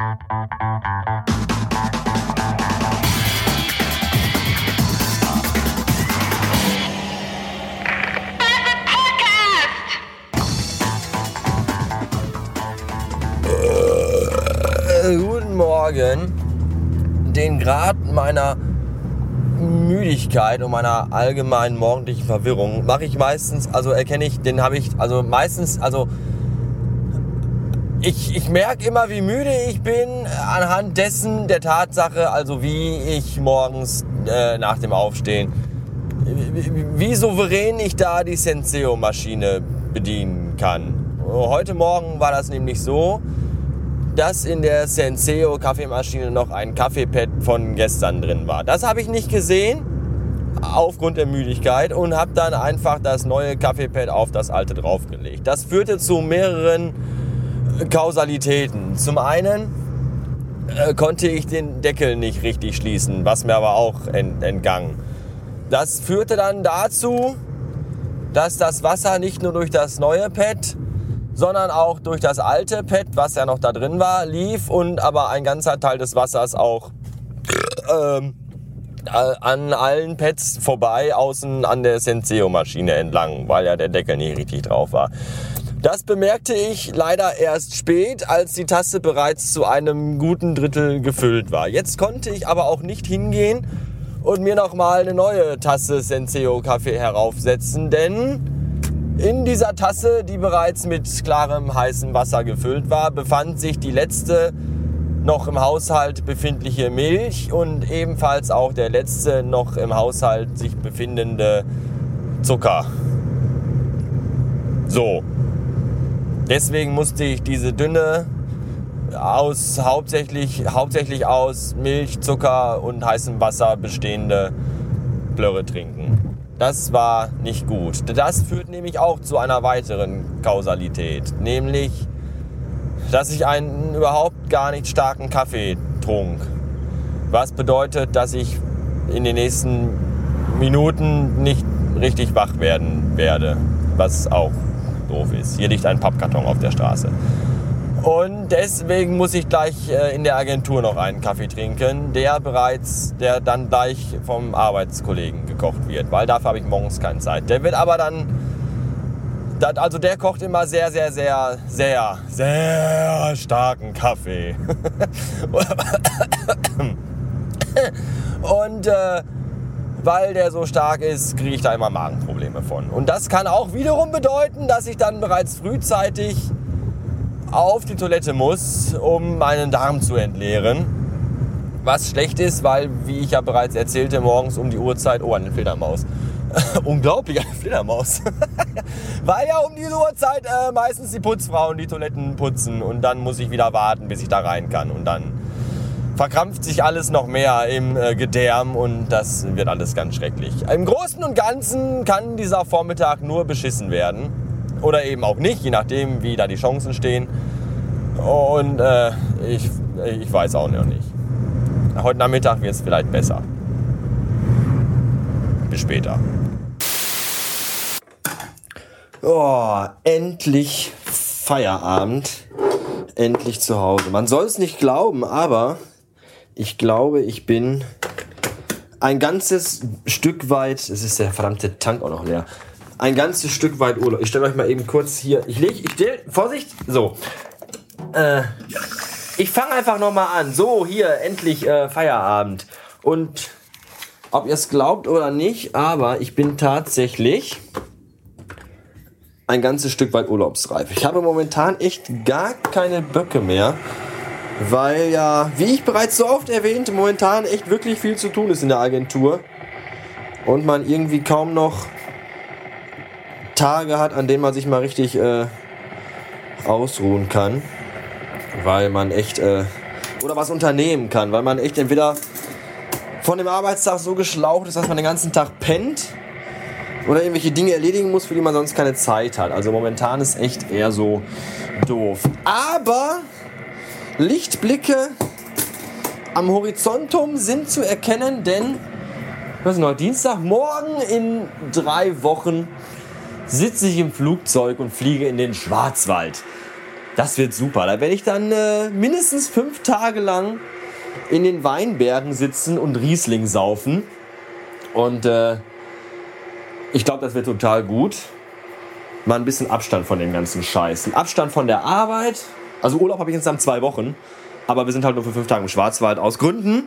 Äh, guten Morgen. Den Grad meiner Müdigkeit und meiner allgemeinen morgendlichen Verwirrung mache ich meistens, also erkenne ich, den habe ich, also meistens, also ich, ich merke immer, wie müde ich bin anhand dessen der Tatsache, also wie ich morgens äh, nach dem Aufstehen, wie, wie souverän ich da die Senseo-Maschine bedienen kann. Heute Morgen war das nämlich so, dass in der Senseo Kaffeemaschine noch ein Kaffeepad von gestern drin war. Das habe ich nicht gesehen aufgrund der Müdigkeit und habe dann einfach das neue Kaffeepad auf das alte draufgelegt. Das führte zu mehreren Kausalitäten. Zum einen äh, konnte ich den Deckel nicht richtig schließen, was mir aber auch ent entgangen. Das führte dann dazu, dass das Wasser nicht nur durch das neue Pad, sondern auch durch das alte Pad, was ja noch da drin war, lief und aber ein ganzer Teil des Wassers auch ähm, an allen Pads vorbei, außen an der Senseo-Maschine entlang, weil ja der Deckel nicht richtig drauf war. Das bemerkte ich leider erst spät, als die Tasse bereits zu einem guten Drittel gefüllt war. Jetzt konnte ich aber auch nicht hingehen und mir nochmal eine neue Tasse Senseo Kaffee heraufsetzen, denn in dieser Tasse, die bereits mit klarem heißem Wasser gefüllt war, befand sich die letzte noch im Haushalt befindliche Milch und ebenfalls auch der letzte noch im Haushalt sich befindende Zucker. So, Deswegen musste ich diese dünne, aus, hauptsächlich, hauptsächlich aus Milch, Zucker und heißem Wasser bestehende Blöre trinken. Das war nicht gut. Das führt nämlich auch zu einer weiteren Kausalität, nämlich, dass ich einen überhaupt gar nicht starken Kaffee trunk. Was bedeutet, dass ich in den nächsten Minuten nicht richtig wach werden werde, was auch doof ist. Hier liegt ein Pappkarton auf der Straße. Und deswegen muss ich gleich äh, in der Agentur noch einen Kaffee trinken, der bereits, der dann gleich vom Arbeitskollegen gekocht wird, weil dafür habe ich morgens keine Zeit. Der wird aber dann, also der kocht immer sehr, sehr, sehr, sehr, sehr starken Kaffee. Und äh, weil der so stark ist, kriege ich da immer Magenprobleme von. Und das kann auch wiederum bedeuten, dass ich dann bereits frühzeitig auf die Toilette muss, um meinen Darm zu entleeren. Was schlecht ist, weil, wie ich ja bereits erzählte, morgens um die Uhrzeit, oh, eine Fledermaus. Unglaublich, eine Fledermaus. weil ja um diese Uhrzeit äh, meistens die Putzfrauen die Toiletten putzen und dann muss ich wieder warten, bis ich da rein kann. Und dann verkrampft sich alles noch mehr im äh, Gedärm und das wird alles ganz schrecklich. Im Großen und Ganzen kann dieser Vormittag nur beschissen werden. Oder eben auch nicht, je nachdem, wie da die Chancen stehen. Und äh, ich, ich weiß auch noch nicht. Heute Nachmittag wird es vielleicht besser. Bis später. Oh, endlich Feierabend. Endlich zu Hause. Man soll es nicht glauben, aber ich glaube, ich bin ein ganzes Stück weit, es ist der verdammte Tank auch noch leer, ein ganzes Stück weit Urlaub. Ich stelle euch mal eben kurz hier, ich lege, ich stelle, Vorsicht, so. Äh, ich fange einfach nochmal an. So, hier, endlich äh, Feierabend. Und ob ihr es glaubt oder nicht, aber ich bin tatsächlich ein ganzes Stück weit urlaubsreif. Ich habe momentan echt gar keine Böcke mehr weil ja, wie ich bereits so oft erwähnt, momentan echt wirklich viel zu tun ist in der Agentur und man irgendwie kaum noch Tage hat, an denen man sich mal richtig äh, ausruhen kann, weil man echt äh, oder was unternehmen kann, weil man echt entweder von dem Arbeitstag so geschlaucht ist, dass man den ganzen Tag pennt oder irgendwelche Dinge erledigen muss, für die man sonst keine Zeit hat. Also momentan ist echt eher so doof. Aber Lichtblicke am Horizontum sind zu erkennen, denn was ist noch Dienstag? Morgen in drei Wochen sitze ich im Flugzeug und fliege in den Schwarzwald. Das wird super. Da werde ich dann äh, mindestens fünf Tage lang in den Weinbergen sitzen und Riesling saufen. Und äh, ich glaube, das wird total gut. Mal ein bisschen Abstand von dem ganzen Scheiß. Ein Abstand von der Arbeit. Also Urlaub habe ich insgesamt zwei Wochen. Aber wir sind halt nur für fünf Tage im Schwarzwald aus Gründen.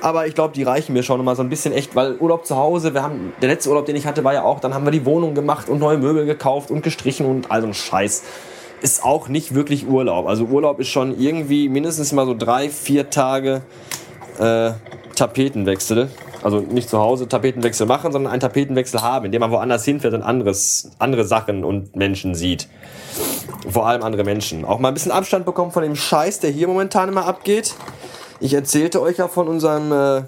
Aber ich glaube, die reichen mir schon mal so ein bisschen echt, weil Urlaub zu Hause, wir haben, der letzte Urlaub, den ich hatte, war ja auch, dann haben wir die Wohnung gemacht und neue Möbel gekauft und gestrichen und all so ein Scheiß. Ist auch nicht wirklich Urlaub. Also Urlaub ist schon irgendwie mindestens mal so drei, vier Tage äh, Tapetenwechsel. Also nicht zu Hause Tapetenwechsel machen, sondern einen Tapetenwechsel haben, indem man woanders hinfährt und anderes, andere Sachen und Menschen sieht. Vor allem andere Menschen. Auch mal ein bisschen Abstand bekommen von dem Scheiß, der hier momentan immer abgeht. Ich erzählte euch ja von unserem äh,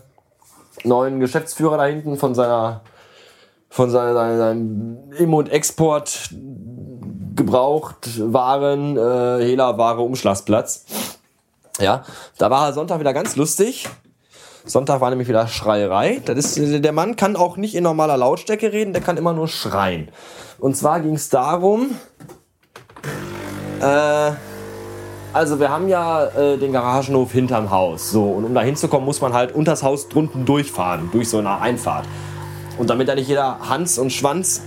neuen Geschäftsführer da hinten, von seiner von seiner, seinem Im- und Export gebraucht Waren, äh, Hehlerware, Umschlagsplatz. Ja, da war Sonntag wieder ganz lustig. Sonntag war nämlich wieder Schreierei. Das ist, der Mann kann auch nicht in normaler Lautstärke reden, der kann immer nur schreien. Und zwar ging es darum, äh, also wir haben ja äh, den Garagenhof hinterm Haus. So, und um da hinzukommen, muss man halt unters Haus drunten durchfahren, durch so eine Einfahrt. Und damit da nicht jeder Hans und Schwanz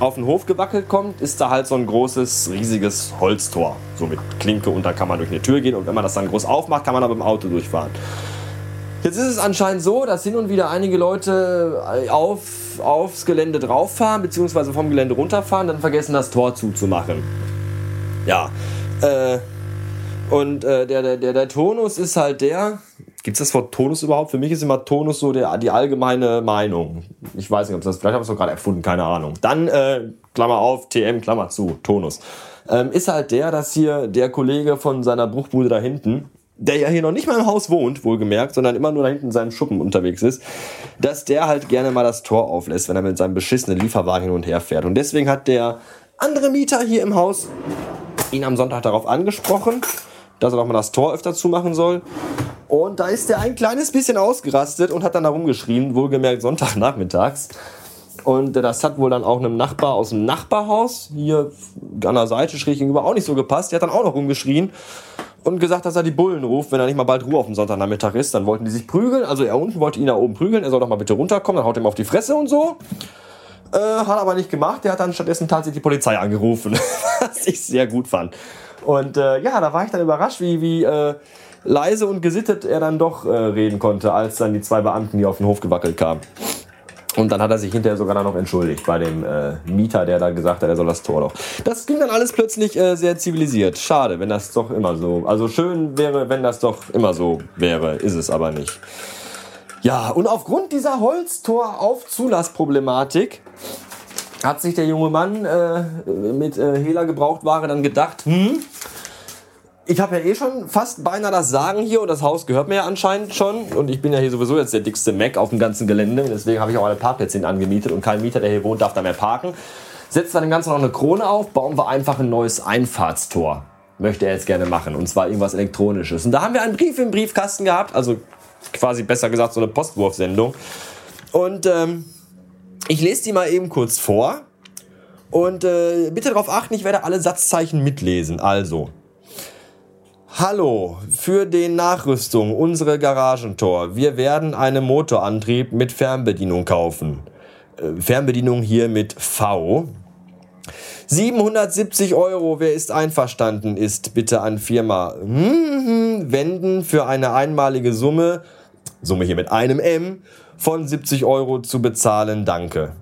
auf den Hof gewackelt kommt, ist da halt so ein großes, riesiges Holztor. So mit Klinke und da kann man durch eine Tür gehen und wenn man das dann groß aufmacht, kann man da mit dem Auto durchfahren. Jetzt ist es anscheinend so, dass hin und wieder einige Leute auf, aufs Gelände drauffahren, beziehungsweise vom Gelände runterfahren, dann vergessen das Tor zuzumachen. Ja, äh, und äh, der, der, der, der Tonus ist halt der. Gibt es das Wort Tonus überhaupt? Für mich ist immer Tonus so der, die allgemeine Meinung. Ich weiß nicht, ob das, vielleicht habe ich es doch gerade erfunden, keine Ahnung. Dann, äh, Klammer auf, TM, Klammer zu, Tonus. Ähm, ist halt der, dass hier der Kollege von seiner Bruchbude da hinten, der ja hier noch nicht mal im Haus wohnt, wohlgemerkt, sondern immer nur da hinten in seinem Schuppen unterwegs ist, dass der halt gerne mal das Tor auflässt, wenn er mit seinem beschissenen Lieferwagen hin und her fährt. Und deswegen hat der andere Mieter hier im Haus ihn am Sonntag darauf angesprochen, dass er doch mal das Tor öfter zumachen soll. Und da ist er ein kleines bisschen ausgerastet und hat dann da rumgeschrien, wohlgemerkt Sonntagnachmittags. Und das hat wohl dann auch einem Nachbar aus dem Nachbarhaus hier an der Seite schräg gegenüber auch nicht so gepasst. Der hat dann auch noch rumgeschrien und gesagt, dass er die Bullen ruft, wenn er nicht mal bald Ruhe auf dem Sonntagnachmittag ist. Dann wollten die sich prügeln. Also er unten wollte ihn da oben prügeln. Er soll doch mal bitte runterkommen. Dann haut er ihm auf die Fresse und so. Äh, hat aber nicht gemacht. Der hat dann stattdessen tatsächlich die Polizei angerufen. was ich sehr gut fand. Und äh, ja, da war ich dann überrascht, wie, wie äh, leise und gesittet er dann doch äh, reden konnte, als dann die zwei Beamten, die auf den Hof gewackelt kamen. Und dann hat er sich hinterher sogar dann noch entschuldigt bei dem äh, Mieter, der da gesagt hat, er soll das Tor doch. Das ging dann alles plötzlich äh, sehr zivilisiert. Schade, wenn das doch immer so. Also schön wäre, wenn das doch immer so wäre. Ist es aber nicht. Ja, und aufgrund dieser Holztor-Aufzulassproblematik hat sich der junge Mann äh, mit äh, Hehler Gebrauchtware dann gedacht, hm, ich habe ja eh schon fast beinahe das Sagen hier und das Haus gehört mir ja anscheinend schon und ich bin ja hier sowieso jetzt der dickste Mac auf dem ganzen Gelände und deswegen habe ich auch alle Parkplätze angemietet und kein Mieter, der hier wohnt, darf da mehr parken. Setzt wir dem Ganzen noch eine Krone auf, bauen wir einfach ein neues Einfahrtstor. Möchte er jetzt gerne machen und zwar irgendwas Elektronisches. Und da haben wir einen Brief im Briefkasten gehabt, also quasi besser gesagt so eine Postwurfsendung. Und ähm, ich lese die mal eben kurz vor. Und äh, bitte darauf achten, ich werde alle Satzzeichen mitlesen. Also, Hallo, für den Nachrüstung unsere Garagentor. Wir werden einen Motorantrieb mit Fernbedienung kaufen. Äh, Fernbedienung hier mit V. 770 Euro, wer ist einverstanden, ist bitte an Firma hm, wenden für eine einmalige Summe, Summe hier mit einem M, von 70 Euro zu bezahlen. Danke.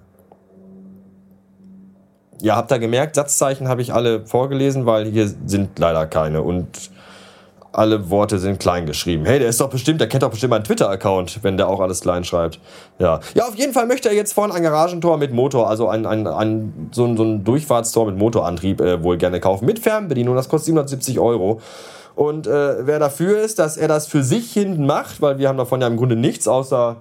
Ja, habt ihr gemerkt, Satzzeichen habe ich alle vorgelesen, weil hier sind leider keine und alle Worte sind klein geschrieben. Hey, der ist doch bestimmt, der kennt doch bestimmt meinen Twitter-Account, wenn der auch alles klein schreibt. Ja. Ja, auf jeden Fall möchte er jetzt vorne ein Garagentor mit Motor, also ein, ein, ein, so, ein, so ein Durchfahrtstor mit Motorantrieb äh, wohl gerne kaufen. Mit Fernbedienung, das kostet 770 Euro. Und äh, wer dafür ist, dass er das für sich hinten macht, weil wir haben davon ja im Grunde nichts außer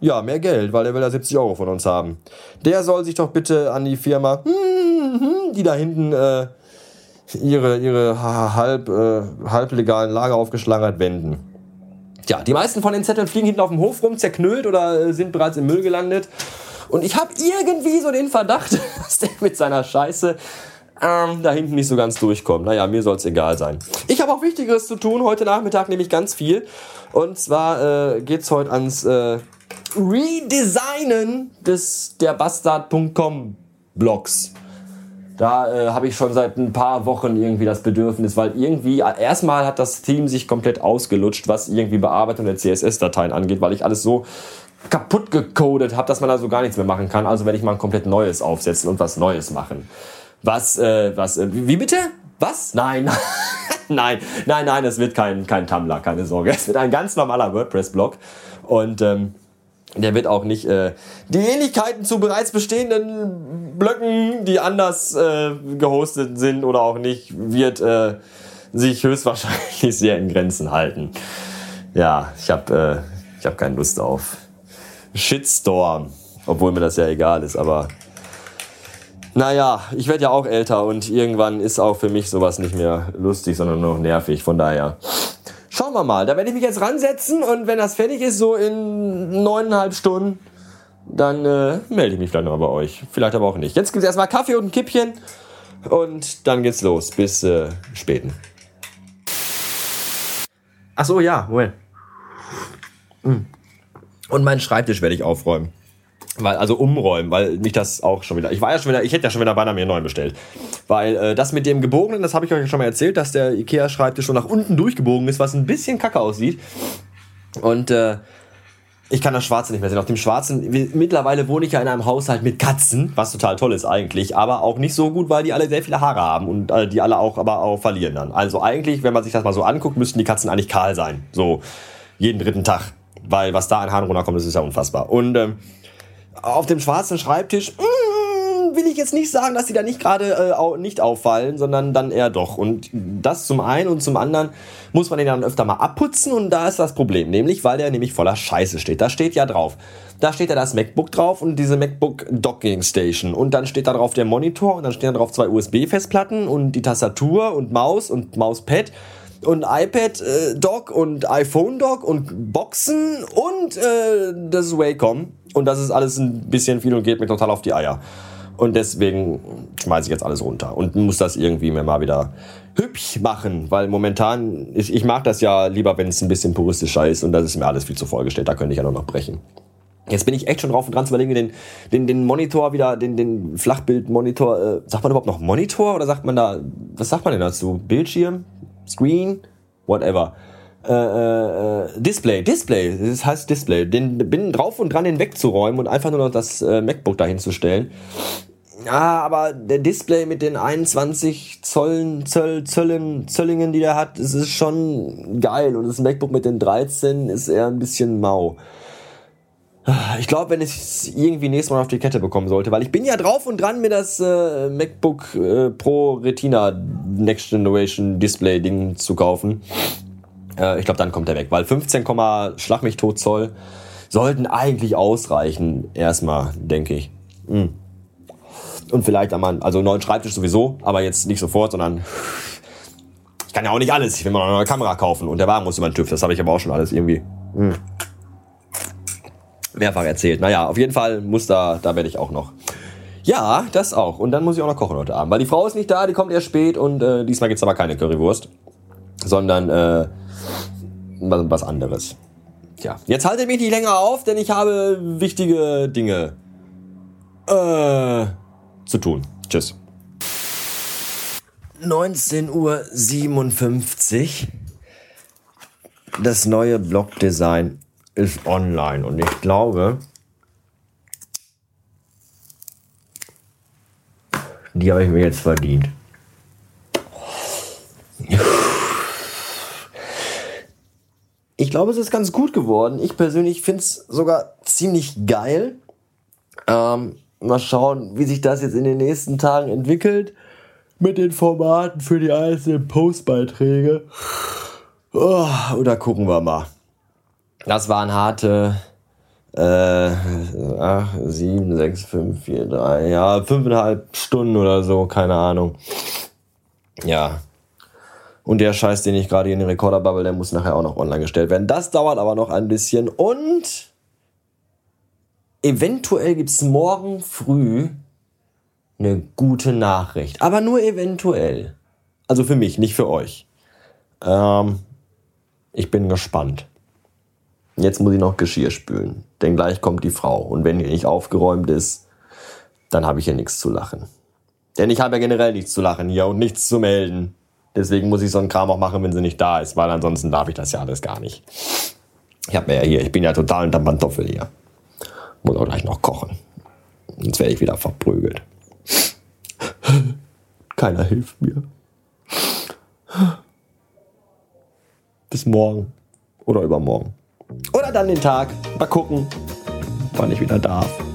ja, mehr Geld, weil er will ja 70 Euro von uns haben. Der soll sich doch bitte an die Firma, die da hinten äh, ihre, ihre halb, äh, halblegalen Lager aufgeschlagert wenden. Ja, die meisten von den Zetteln fliegen hinten auf dem Hof rum, zerknüllt oder äh, sind bereits im Müll gelandet. Und ich habe irgendwie so den Verdacht, dass der mit seiner Scheiße ähm, da hinten nicht so ganz durchkommt. Naja, mir soll es egal sein. Ich habe auch Wichtigeres zu tun. Heute Nachmittag nämlich ganz viel. Und zwar äh, geht es heute ans äh, Redesignen des der Bastard.com Blogs. Da äh, habe ich schon seit ein paar Wochen irgendwie das Bedürfnis, weil irgendwie äh, erstmal hat das Team sich komplett ausgelutscht, was irgendwie Bearbeitung der CSS-Dateien angeht, weil ich alles so kaputt gecodet habe, dass man da so gar nichts mehr machen kann. Also werde ich mal ein komplett neues aufsetzen und was Neues machen. Was, äh, was, äh, wie bitte? Was? Nein, nein, nein, nein, es wird kein, kein Tumblr, keine Sorge. Es wird ein ganz normaler WordPress-Blog und ähm, der wird auch nicht äh, die Ähnlichkeiten zu bereits bestehenden Blöcken, die anders äh, gehostet sind oder auch nicht, wird äh, sich höchstwahrscheinlich sehr in Grenzen halten. Ja, ich habe äh, ich hab keine Lust auf Shitstorm, obwohl mir das ja egal ist, aber naja, ich werde ja auch älter und irgendwann ist auch für mich sowas nicht mehr lustig, sondern nur noch nervig. Von daher Schauen wir mal. Da werde ich mich jetzt ransetzen und wenn das fertig ist, so in neuneinhalb Stunden, dann äh, melde ich mich vielleicht noch bei euch. Vielleicht aber auch nicht. Jetzt gibt es erstmal Kaffee und ein Kippchen und dann geht's los. Bis äh, späten. Ach so, ja, Moment. Hm. Und meinen Schreibtisch werde ich aufräumen. Weil, also umräumen, weil mich das auch schon wieder. Ich war ja schon wieder, ich hätte ja schon wieder beinahe mir einen neuen bestellt. Weil äh, das mit dem gebogenen, das habe ich euch ja schon mal erzählt, dass der IKEA-Schreibtisch schon nach unten durchgebogen ist, was ein bisschen kacke aussieht. Und äh, ich kann das Schwarze nicht mehr sehen. Auf dem Schwarzen, mittlerweile wohne ich ja in einem Haushalt mit Katzen, was total toll ist eigentlich, aber auch nicht so gut, weil die alle sehr viele Haare haben und äh, die alle auch aber auch verlieren dann. Also eigentlich, wenn man sich das mal so anguckt, müssten die Katzen eigentlich kahl sein. So jeden dritten Tag. Weil was da an Haaren runterkommt, das ist ja unfassbar. Und ähm, auf dem schwarzen Schreibtisch, mm, will ich jetzt nicht sagen, dass die da nicht gerade äh, nicht auffallen, sondern dann eher doch. Und das zum einen und zum anderen muss man den dann öfter mal abputzen und da ist das Problem, nämlich weil der nämlich voller Scheiße steht. Da steht ja drauf. Da steht ja das MacBook drauf und diese MacBook Docking Station und dann steht da drauf der Monitor und dann stehen da drauf zwei USB-Festplatten und die Tastatur und Maus und Mauspad und iPad äh, und iPhone Dock und Boxen und äh, das Wacom und das ist alles ein bisschen viel und geht mir total auf die Eier. Und deswegen schmeiße ich jetzt alles runter und muss das irgendwie mir mal wieder hübsch machen, weil momentan, ich, ich mag das ja lieber, wenn es ein bisschen puristischer ist und das ist mir alles viel zu vorgestellt, da könnte ich ja nur noch brechen. Jetzt bin ich echt schon drauf und dran zu überlegen, den, den, den Monitor wieder, den, den Flachbildmonitor, äh, sagt man überhaupt noch Monitor oder sagt man da, was sagt man denn dazu? Bildschirm? Screen? Whatever äh, äh, Display, Display, das heißt Display. Den bin drauf und dran, den wegzuräumen und einfach nur noch das äh, MacBook dahin zu stellen. Ja, aber der Display mit den 21 Zollen, Zöll, Zöllen, Zöllingen, die der hat, das ist schon geil. Und das MacBook mit den 13 ist eher ein bisschen mau. Ich glaube, wenn ich es irgendwie nächstes Mal auf die Kette bekommen sollte, weil ich bin ja drauf und dran, mir das äh, MacBook äh, Pro Retina Next Generation Display Ding zu kaufen. Äh, ich glaube, dann kommt er weg, weil 15, Schlag mich tot Zoll sollten eigentlich ausreichen, erstmal, denke ich. Mhm. Und vielleicht einmal, also neuen Schreibtisch sowieso, aber jetzt nicht sofort, sondern ich kann ja auch nicht alles. Ich will mal eine neue Kamera kaufen und der Wagen muss über den TÜV. Das habe ich aber auch schon alles irgendwie mh, mehrfach erzählt. Naja, auf jeden Fall muss da, da werde ich auch noch. Ja, das auch. Und dann muss ich auch noch kochen heute Abend. Weil die Frau ist nicht da, die kommt erst spät und äh, diesmal gibt's aber keine Currywurst. Sondern äh, was anderes. Tja, jetzt haltet mich nicht länger auf, denn ich habe wichtige Dinge äh, zu tun. Tschüss. 19.57 Uhr. Das neue Blogdesign ist online und ich glaube, die habe ich mir jetzt verdient. Ich glaube, es ist ganz gut geworden. Ich persönlich finde es sogar ziemlich geil. Ähm, mal schauen, wie sich das jetzt in den nächsten Tagen entwickelt. Mit den Formaten für die einzelnen Postbeiträge. Oh, oder gucken wir mal. Das waren harte äh, 8, 7, 6, 5, 4, 3, ja, fünfeinhalb Stunden oder so, keine Ahnung. Ja, und der Scheiß, den ich gerade in den Recorder bubble, der muss nachher auch noch online gestellt werden. Das dauert aber noch ein bisschen. Und eventuell gibt's morgen früh eine gute Nachricht. Aber nur eventuell. Also für mich, nicht für euch. Ähm, ich bin gespannt. Jetzt muss ich noch Geschirr spülen. Denn gleich kommt die Frau. Und wenn hier nicht aufgeräumt ist, dann habe ich hier nichts zu lachen. Denn ich habe ja generell nichts zu lachen hier und nichts zu melden. Deswegen muss ich so einen Kram auch machen, wenn sie nicht da ist, weil ansonsten darf ich das ja alles gar nicht. Ich habe ja hier, ich bin ja total unter Pantoffel hier. Muss auch gleich noch kochen. Sonst werde ich wieder verprügelt. Keiner hilft mir. Bis morgen. Oder übermorgen. Oder dann den Tag. Mal gucken, wann ich wieder darf.